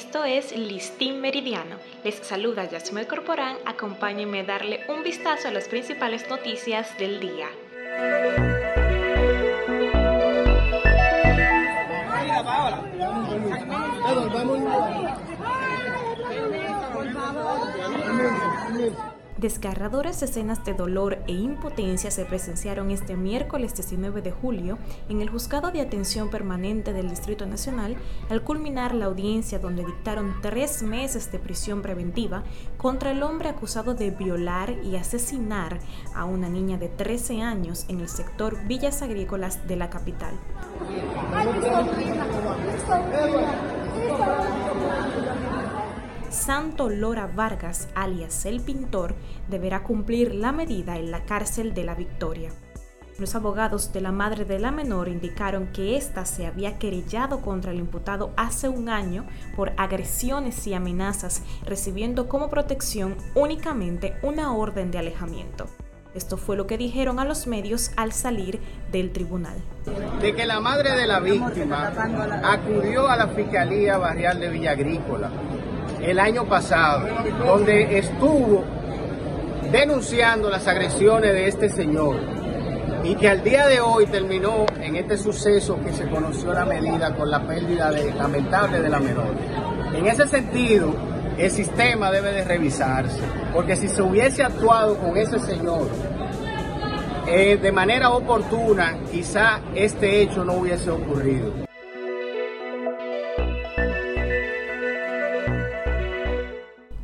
Esto es Listín Meridiano. Les saluda Yasmel Corporán. Acompáñenme a darle un vistazo a las principales noticias del día. Desgarradoras escenas de dolor e impotencia se presenciaron este miércoles 19 de julio en el Juzgado de Atención Permanente del Distrito Nacional al culminar la audiencia donde dictaron tres meses de prisión preventiva contra el hombre acusado de violar y asesinar a una niña de 13 años en el sector Villas Agrícolas de la capital. Santo Lora Vargas, alias el pintor, deberá cumplir la medida en la cárcel de la Victoria. Los abogados de la madre de la menor indicaron que ésta se había querellado contra el imputado hace un año por agresiones y amenazas, recibiendo como protección únicamente una orden de alejamiento. Esto fue lo que dijeron a los medios al salir del tribunal. De que la madre de la víctima acudió a la Fiscalía Barrial de Villa Agrícola el año pasado, donde estuvo denunciando las agresiones de este señor y que al día de hoy terminó en este suceso que se conoció la medida con la pérdida lamentable de la menor. En ese sentido, el sistema debe de revisarse, porque si se hubiese actuado con ese señor eh, de manera oportuna, quizá este hecho no hubiese ocurrido.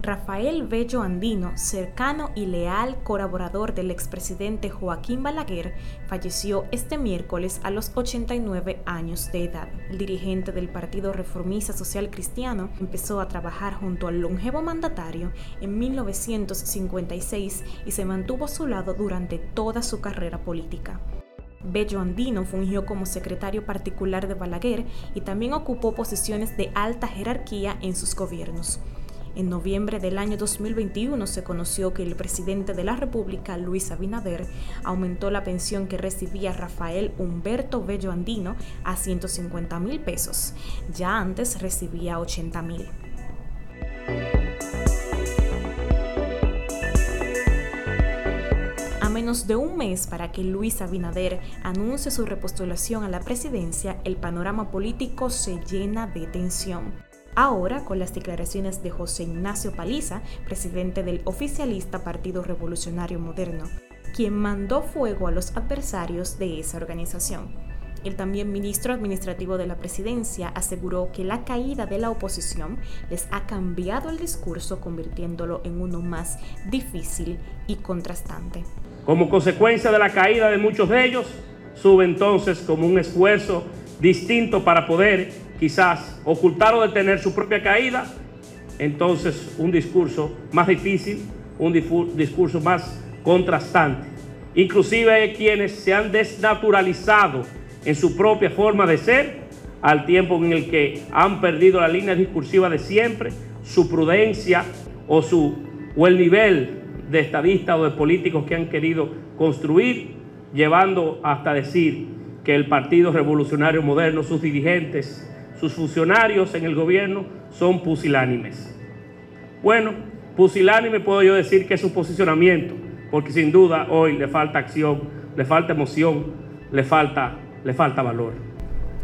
Rafael Bello Andino, cercano y leal colaborador del expresidente Joaquín Balaguer, falleció este miércoles a los 89 años de edad. El dirigente del Partido Reformista Social Cristiano empezó a trabajar junto al longevo mandatario en 1956 y se mantuvo a su lado durante toda su carrera política. Bello Andino fungió como secretario particular de Balaguer y también ocupó posiciones de alta jerarquía en sus gobiernos. En noviembre del año 2021 se conoció que el presidente de la República, Luis Abinader, aumentó la pensión que recibía Rafael Humberto Bello Andino a 150 mil pesos. Ya antes recibía 80 mil. A menos de un mes para que Luis Abinader anuncie su repostulación a la presidencia, el panorama político se llena de tensión. Ahora, con las declaraciones de José Ignacio Paliza, presidente del oficialista Partido Revolucionario Moderno, quien mandó fuego a los adversarios de esa organización. El también ministro administrativo de la presidencia aseguró que la caída de la oposición les ha cambiado el discurso convirtiéndolo en uno más difícil y contrastante. Como consecuencia de la caída de muchos de ellos, sube entonces como un esfuerzo distinto para poder quizás ocultar o detener su propia caída, entonces un discurso más difícil, un discurso más contrastante. Inclusive hay quienes se han desnaturalizado en su propia forma de ser, al tiempo en el que han perdido la línea discursiva de siempre, su prudencia o, su, o el nivel de estadistas o de políticos que han querido construir, llevando hasta decir que el Partido Revolucionario Moderno, sus dirigentes, sus funcionarios en el gobierno son pusilánimes. Bueno, pusilánime puedo yo decir que es su posicionamiento, porque sin duda hoy le falta acción, le falta emoción, le falta, le falta valor.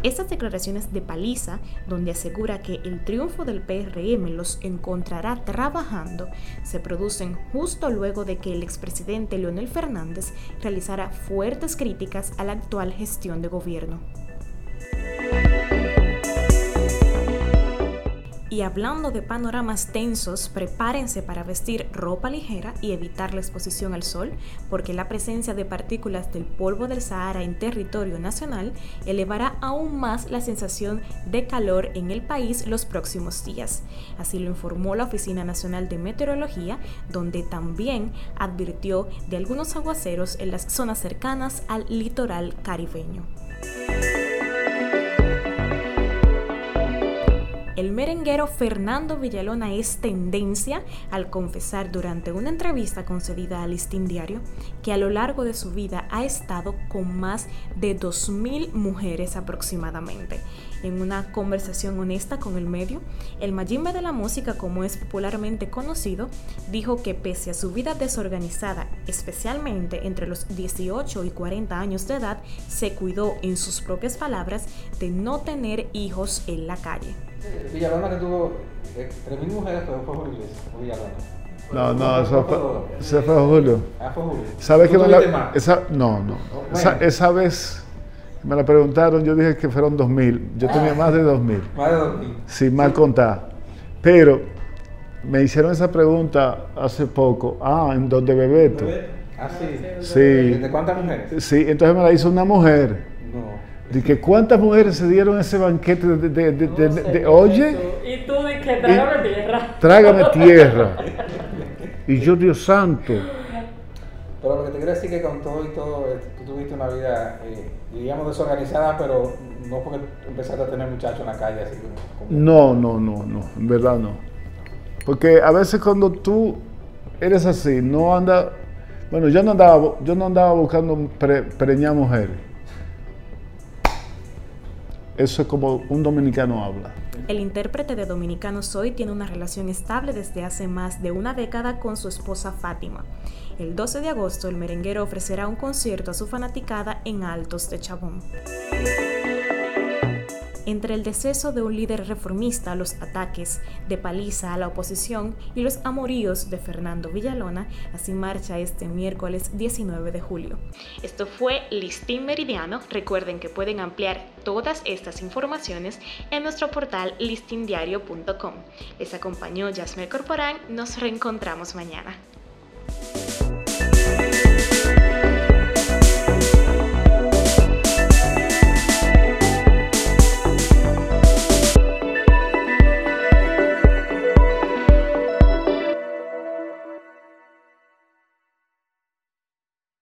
Estas declaraciones de Paliza, donde asegura que el triunfo del PRM los encontrará trabajando, se producen justo luego de que el expresidente Leonel Fernández realizara fuertes críticas a la actual gestión de gobierno. Y hablando de panoramas tensos, prepárense para vestir ropa ligera y evitar la exposición al sol, porque la presencia de partículas del polvo del Sahara en territorio nacional elevará aún más la sensación de calor en el país los próximos días. Así lo informó la Oficina Nacional de Meteorología, donde también advirtió de algunos aguaceros en las zonas cercanas al litoral caribeño. El merenguero Fernando Villalona es tendencia al confesar durante una entrevista concedida al Listín Diario que a lo largo de su vida ha estado con más de 2.000 mujeres aproximadamente. En una conversación honesta con el medio, el Majimbe de la música, como es popularmente conocido, dijo que pese a su vida desorganizada, especialmente entre los 18 y 40 años de edad, se cuidó, en sus propias palabras, de no tener hijos en la calle. Villalona que tuvo 3.000 mujeres fue Julio Villalona. No, no, eso fue, ese fue Julio. Ah, fue Julio. ¿Sabes ¿Tú que me la, esa, no, no. Bueno. Esa, esa vez me la preguntaron, yo dije que fueron 2000. Yo tenía más de 2000, Más de 2.000. sin mal contar. Pero me hicieron esa pregunta hace poco. Ah, en donde Bebeto. Ah, sí. Sí, ¿De cuántas mujeres? sí, entonces me la hizo una mujer. No. De que cuántas mujeres se dieron ese banquete de, de- de- de- de- de- oye, Y tú de que trágame tierra. trágame tierra. Y yo, Dios santo. Pero lo que te quiero decir es que con todo y todo, eh, tú tuviste una vida, eh, diríamos, desorganizada, pero no porque empezaste a tener muchachos en la calle, así como... como- No, no, no, no, en verdad no. Porque a veces cuando tú eres así, no anda, bueno, yo no andaba, yo no andaba buscando pre- preñar mujeres. Eso es como un dominicano habla. El intérprete de Dominicano Soy tiene una relación estable desde hace más de una década con su esposa Fátima. El 12 de agosto, el merenguero ofrecerá un concierto a su fanaticada en Altos de Chabón. Entre el deceso de un líder reformista, los ataques de paliza a la oposición y los amoríos de Fernando Villalona, así marcha este miércoles 19 de julio. Esto fue Listín Meridiano. Recuerden que pueden ampliar todas estas informaciones en nuestro portal listindiario.com. Les acompañó Yasmel Corporán. Nos reencontramos mañana.